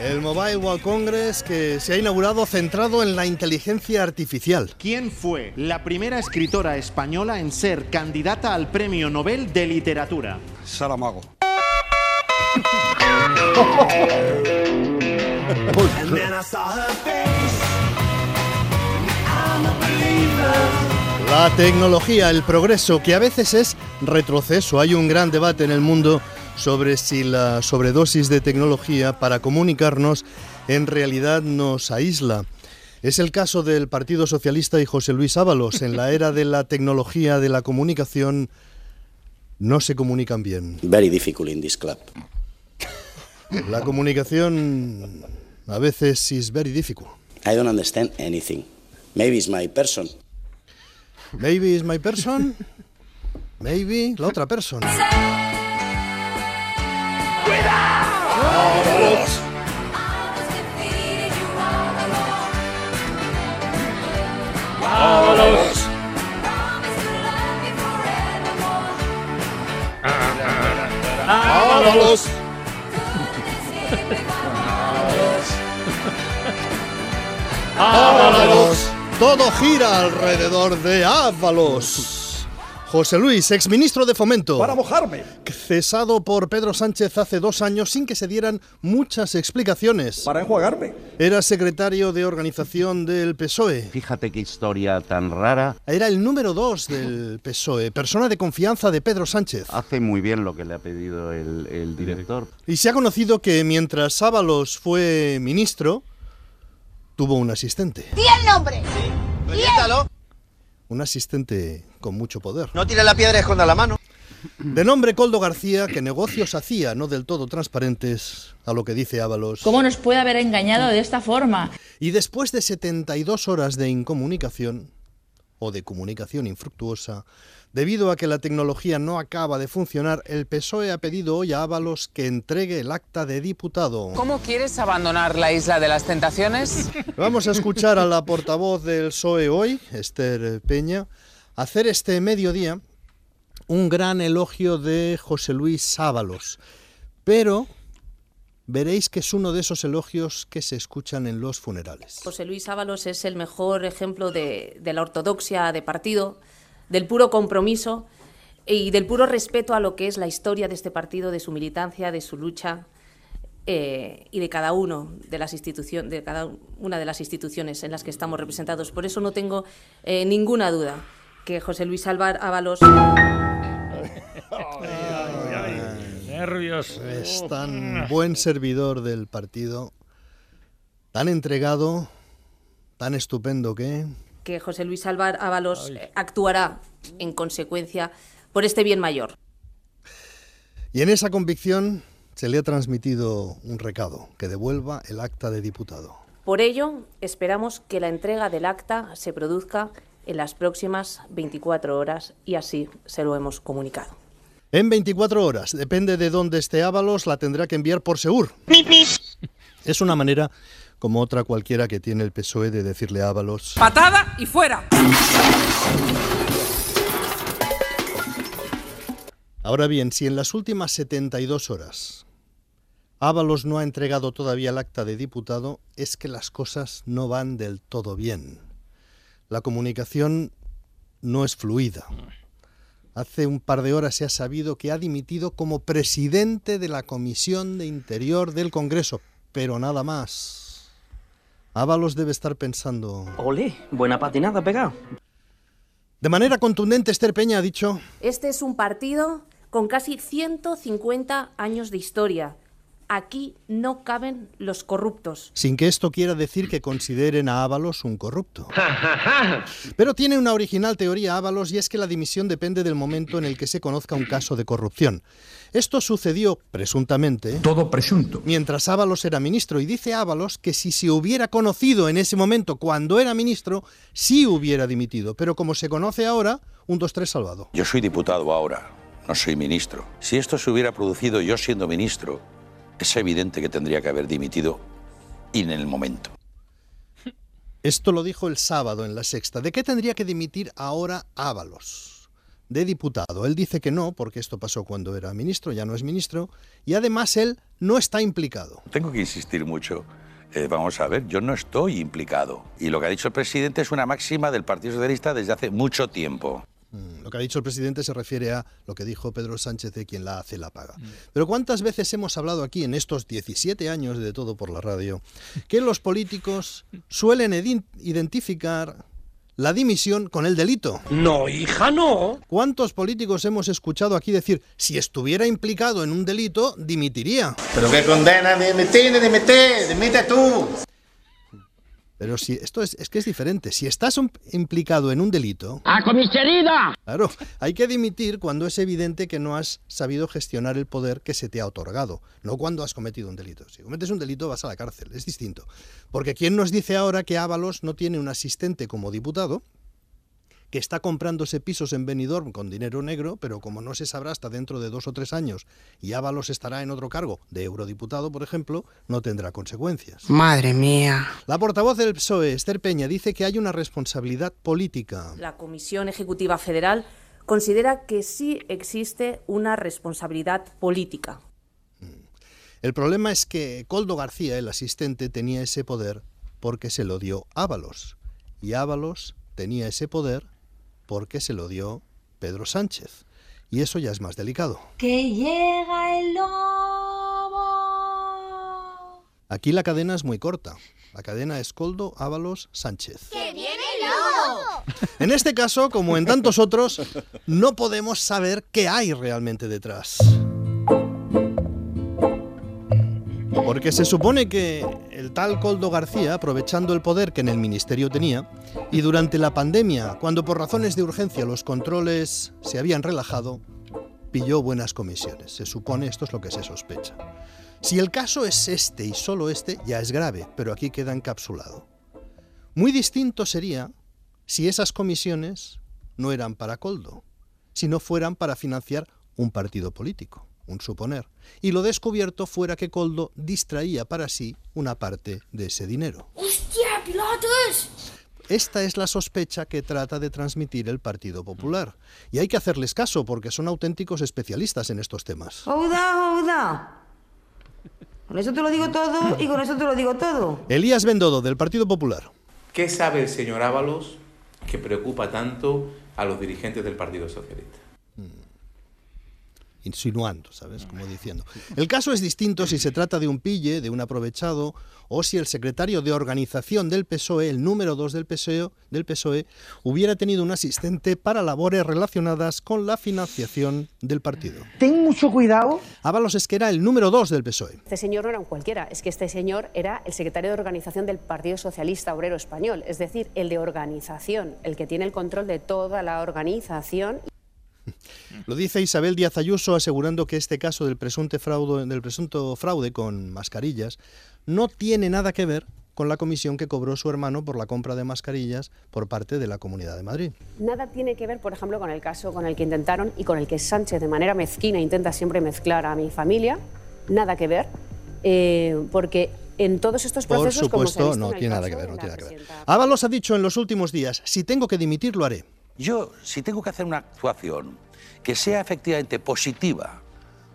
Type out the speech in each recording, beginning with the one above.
El Mobile World Congress que se ha inaugurado centrado en la inteligencia artificial. ¿Quién fue la primera escritora española en ser candidata al Premio Nobel de Literatura? Saramago. La tecnología, el progreso, que a veces es retroceso. Hay un gran debate en el mundo sobre si la sobredosis de tecnología para comunicarnos en realidad nos aísla. Es el caso del Partido Socialista y José Luis Ábalos. En la era de la tecnología de la comunicación no se comunican bien. Very difficult in this club. La comunicación a veces is very difficult. I don't understand anything. Maybe it's my person. Maybe is my person. Maybe la otra persona. ¡Ábalos! ¡Ábalos! Todo gira alrededor de Ábalos. José Luis, exministro de Fomento. Para mojarme. Cesado por Pedro Sánchez hace dos años sin que se dieran muchas explicaciones. Para enjuagarme. Era secretario de organización del PSOE. Fíjate qué historia tan rara. Era el número dos del PSOE, persona de confianza de Pedro Sánchez. Hace muy bien lo que le ha pedido el, el director. Y se ha conocido que mientras Ábalos fue ministro, tuvo un asistente. ¡Di el nombre! Un asistente con mucho poder. No tire la piedra y esconda la mano. De nombre Coldo García, que negocios hacía no del todo transparentes, a lo que dice Ábalos. ¿Cómo nos puede haber engañado de esta forma? Y después de 72 horas de incomunicación, o de comunicación infructuosa, debido a que la tecnología no acaba de funcionar, el PSOE ha pedido hoy a Ábalos que entregue el acta de diputado. ¿Cómo quieres abandonar la isla de las tentaciones? Vamos a escuchar a la portavoz del PSOE hoy, Esther Peña, hacer este mediodía un gran elogio de José Luis Ábalos. Pero veréis que es uno de esos elogios que se escuchan en los funerales. José Luis Ábalos es el mejor ejemplo de, la ortodoxia de partido, del puro compromiso y del puro respeto a lo que es la historia de este partido, de su militancia, de su lucha eh, y de cada uno de las de cada una de las instituciones en las que estamos representados. Por eso no tengo eh, ninguna duda que José Luis Ábalos Es tan buen servidor del partido, tan entregado, tan estupendo que... que José Luis Ábalos eh, actuará en consecuencia por este bien mayor. Y en esa convicción se le ha transmitido un recado, que devuelva el acta de diputado. Por ello, esperamos que la entrega del acta se produzca en las próximas 24 horas y así se lo hemos comunicado. En 24 horas, depende de dónde esté Ábalos, la tendrá que enviar por Segur. Es una manera, como otra cualquiera que tiene el PSOE, de decirle a Ábalos... Patada y fuera. Ahora bien, si en las últimas 72 horas Ábalos no ha entregado todavía el acta de diputado, es que las cosas no van del todo bien. La comunicación no es fluida. Hace un par de horas se ha sabido que ha dimitido como presidente de la Comisión de Interior del Congreso, pero nada más. Ábalos debe estar pensando... Ole, buena patinada pegado. De manera contundente, Esther Peña ha dicho... Este es un partido con casi 150 años de historia. Aquí no caben los corruptos. Sin que esto quiera decir que consideren a Ábalos un corrupto. Pero tiene una original teoría Ábalos y es que la dimisión depende del momento en el que se conozca un caso de corrupción. Esto sucedió, presuntamente, Todo presunto. mientras Ábalos era ministro y dice Ábalos que si se hubiera conocido en ese momento cuando era ministro, sí hubiera dimitido. Pero como se conoce ahora, un 2-3 salvado. Yo soy diputado ahora, no soy ministro. Si esto se hubiera producido yo siendo ministro, es evidente que tendría que haber dimitido y en el momento. Esto lo dijo el sábado en la sexta. ¿De qué tendría que dimitir ahora Ábalos? de diputado. Él dice que no, porque esto pasó cuando era ministro, ya no es ministro, y además él no está implicado. Tengo que insistir mucho. Eh, vamos a ver, yo no estoy implicado. Y lo que ha dicho el presidente es una máxima del Partido Socialista desde hace mucho tiempo. Mm, Lo que ha dicho el presidente se refiere a lo que dijo Pedro Sánchez de quien la hace la paga. Pero ¿cuántas veces hemos hablado aquí en estos 17 años de todo por la radio que los políticos suelen identificar la dimisión con el delito? No, hija, no. ¿Cuántos políticos hemos escuchado aquí decir, si estuviera implicado en un delito, dimitiría? Pero qué condena, dimite, dimite, dimite tú. Pero si esto es, es que es diferente. Si estás implicado en un delito, ¡A comisaría! claro, hay que dimitir cuando es evidente que no has sabido gestionar el poder que se te ha otorgado, no cuando has cometido un delito. Si cometes un delito vas a la cárcel, es distinto. Porque ¿quién nos dice ahora que Ábalos no tiene un asistente como diputado? Que está comprándose pisos en Benidorm con dinero negro, pero como no se sabrá hasta dentro de dos o tres años y Ábalos estará en otro cargo, de eurodiputado, por ejemplo, no tendrá consecuencias. Madre mía. La portavoz del PSOE, Esther Peña, dice que hay una responsabilidad política. La Comisión Ejecutiva Federal considera que sí existe una responsabilidad política. El problema es que Coldo García, el asistente, tenía ese poder porque se lo dio Ábalos. Y Ábalos tenía ese poder porque se lo dio Pedro Sánchez. Y eso ya es más delicado. Que llega el lobo. Aquí la cadena es muy corta. La cadena es Coldo, Ábalos, Sánchez. ¡Que viene el lobo! En este caso, como en tantos otros, no podemos saber qué hay realmente detrás. Porque se supone que el tal Coldo García, aprovechando el poder que en el ministerio tenía, y durante la pandemia, cuando por razones de urgencia los controles se habían relajado, pilló buenas comisiones. Se supone esto es lo que se sospecha. Si el caso es este y solo este, ya es grave, pero aquí queda encapsulado. Muy distinto sería si esas comisiones no eran para Coldo, si no fueran para financiar un partido político, un suponer, y lo descubierto fuera que Coldo distraía para sí una parte de ese dinero. ¡Hostia, pilotos! Esta es la sospecha que trata de transmitir el Partido Popular. Y hay que hacerles caso porque son auténticos especialistas en estos temas. Ouda, ouda. Con eso te lo digo todo y con eso te lo digo todo. Elías Bendodo, del Partido Popular. ¿Qué sabe el señor Ábalos que preocupa tanto a los dirigentes del Partido Socialista? Insinuando, ¿sabes? Como diciendo. El caso es distinto si se trata de un pille, de un aprovechado, o si el secretario de organización del PSOE, el número 2 del PSOE, del PSOE, hubiera tenido un asistente para labores relacionadas con la financiación del partido. Ten mucho cuidado. Ábalos es que era el número 2 del PSOE. Este señor no era un cualquiera, es que este señor era el secretario de organización del Partido Socialista Obrero Español, es decir, el de organización, el que tiene el control de toda la organización. Lo dice Isabel Díaz Ayuso asegurando que este caso del presunto fraude, del presunto fraude con mascarillas no tiene nada que ver con la comisión que cobró su hermano por la compra de mascarillas por parte de la Comunidad de Madrid. Nada tiene que ver, por ejemplo, con el caso con el que intentaron y con el que Sánchez de manera mezquina intenta siempre mezclar a mi familia. Nada que ver, eh, porque en todos estos Por procesos, como se ha supuesto, visto no tiene nada que ver, de no la tiene nada que ver. presidenta Ábalos ha dicho en los últimos días, si tengo que dimitir, lo haré. Yo, si tengo que hacer una actuación que sea efectivamente positiva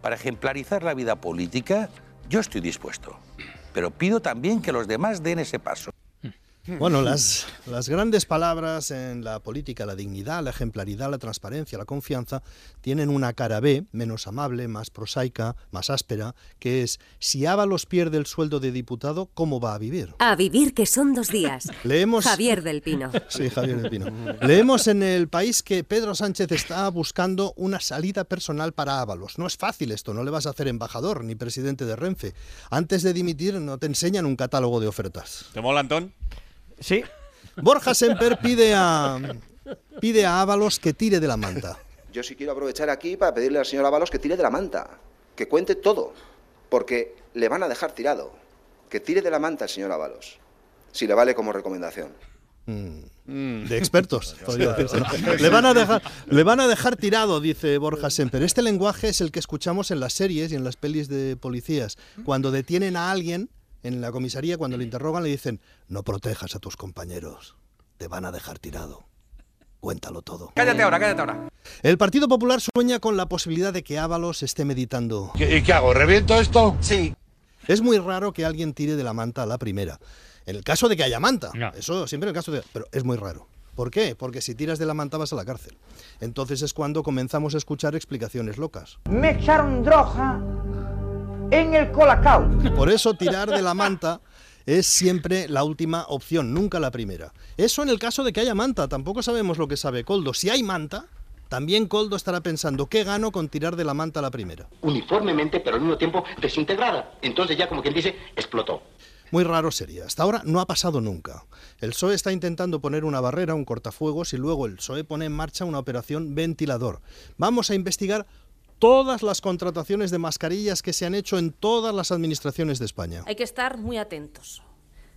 para ejemplarizar la vida política, yo estoy dispuesto. Pero pido también que los demás den ese paso. Bueno, las, las grandes palabras en la política, la dignidad, la ejemplaridad, la transparencia, la confianza, tienen una cara B, menos amable, más prosaica, más áspera, que es, si Ábalos pierde el sueldo de diputado, ¿cómo va a vivir? A vivir que son dos días. Leemos... Javier del Pino. Sí, Javier del Pino. Leemos en el país que Pedro Sánchez está buscando una salida personal para Ábalos. No es fácil esto, no le vas a hacer embajador ni presidente de Renfe. Antes de dimitir no te enseñan un catálogo de ofertas. ¿Te mola, Antón? Sí. Borja Semper pide a, pide a Ábalos que tire de la manta. Yo sí quiero aprovechar aquí para pedirle al señor Ábalos que tire de la manta, que cuente todo, porque le van a dejar tirado. Que tire de la manta el señor Ábalos, si le vale como recomendación. Mm, De expertos, podría decirse. Le van, a dejar, le van a dejar tirado, dice Borja Semper. Este lenguaje es el que escuchamos en las series y en las pelis de policías. Cuando detienen a alguien en la comisaría, cuando le interrogan, le dicen, no protejas a tus compañeros, te van a dejar tirado. Cuéntalo todo. Cállate ahora, cállate ahora. El Partido Popular sueña con la posibilidad de que Ábalos esté meditando. ¿Y qué hago? ¿Reviento esto? Sí. Es muy raro que alguien tire de la manta a la primera. En el caso de que haya manta. Eso siempre en el caso de... Pero es muy raro. ¿Por qué? Porque si tiras de la manta vas a la cárcel. Entonces es cuando comenzamos a escuchar explicaciones locas. Me echaron droga en el colacao. Por eso tirar de la manta es siempre la última opción, nunca la primera. Eso en el caso de que haya manta, tampoco sabemos lo que sabe Coldo. Si hay manta, también Coldo estará pensando, ¿qué gano con tirar de la manta a la primera? Uniformemente, pero al mismo tiempo desintegrada. Entonces ya como quien dice, explotó. Muy raro sería. Hasta ahora no ha pasado nunca. El PSOE está intentando poner una barrera, un cortafuegos, y luego el PSOE pone en marcha una operación ventilador. Vamos a investigar todas las contrataciones de mascarillas que se han hecho en todas las administraciones de España. Hay que estar muy atentos.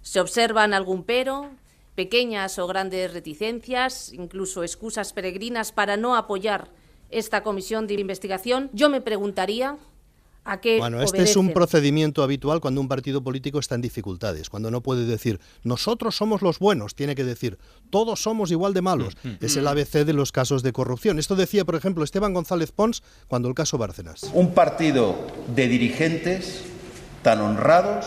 Se observan algún pero, pequeñas o grandes reticencias, incluso excusas peregrinas para no apoyar esta comisión de investigación. Yo me preguntaría a qué Bueno, este es un procedimiento habitual cuando un partido político está en dificultades, cuando no puede decir nosotros somos los buenos, tiene que decir todos somos igual de malos. Es el ABC de los casos de corrupción. Esto decía, por ejemplo, Esteban González Pons cuando el caso Bárcenas. Un partido de dirigentes tan honrados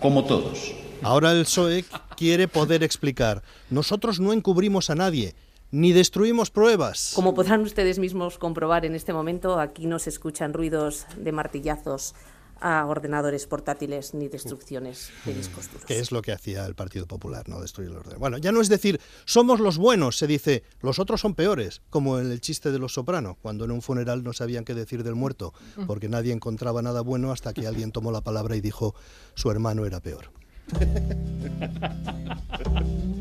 como todos. Ahora el PSOE quiere poder explicar, nosotros no encubrimos a nadie, ni destruimos pruebas. Como podrán ustedes mismos comprobar en este momento, aquí no se escuchan ruidos de martillazos a ordenadores portátiles ni destrucciones de discos duros. que es lo que hacía el Partido Popular, no destruir el orden. Bueno, ya no es decir, somos los buenos, se dice, los otros son peores, como en el chiste de los soprano, cuando en un funeral no sabían qué decir del muerto, porque nadie encontraba nada bueno hasta que alguien tomó la palabra y dijo, su hermano era peor.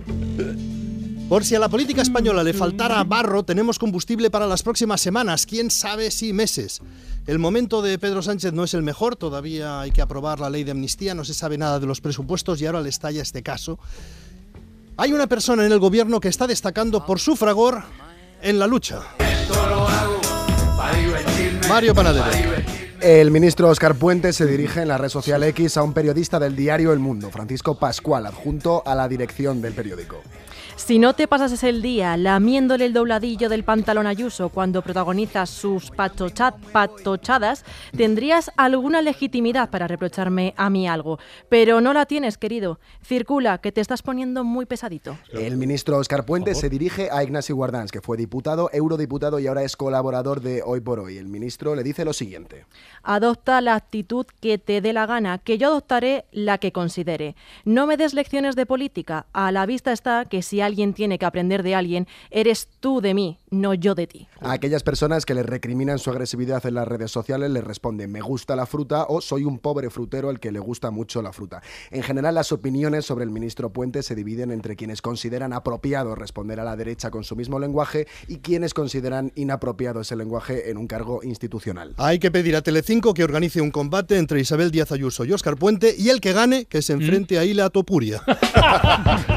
Por si a la política española le faltara barro, tenemos combustible para las próximas semanas, quién sabe si meses. El momento de Pedro Sánchez no es el mejor, todavía hay que aprobar la ley de amnistía, no se sabe nada de los presupuestos y ahora le estalla este caso. Hay una persona en el gobierno que está destacando por su fragor en la lucha. Mario Panadero. El ministro Oscar Puente se dirige en la red social X a un periodista del diario El Mundo, Francisco Pascual, adjunto a la dirección del periódico. Si no te pasas el día lamiéndole el dobladillo del pantalón Ayuso cuando protagonizas sus patocha- patochadas, tendrías alguna legitimidad para reprocharme a mí algo. Pero no la tienes, querido. Circula, que te estás poniendo muy pesadito. El ministro Oscar Puente se dirige a Ignasi Guardans, que fue diputado, eurodiputado y ahora es colaborador de Hoy por Hoy. El ministro le dice lo siguiente. Adopta la actitud que te dé la gana, que yo adoptaré la que considere. No me des lecciones de política. A la vista está que si alguien tiene que aprender de alguien, eres tú de mí, no yo de ti. A aquellas personas que le recriminan su agresividad en las redes sociales le responden me gusta la fruta o soy un pobre frutero al que le gusta mucho la fruta. En general las opiniones sobre el ministro Puente se dividen entre quienes consideran apropiado responder a la derecha con su mismo lenguaje y quienes consideran inapropiado ese lenguaje en un cargo institucional. Hay que pedir a Telecinco que organice un combate entre Isabel Díaz Ayuso y Óscar Puente y el que gane que se enfrente a Ila Topuria.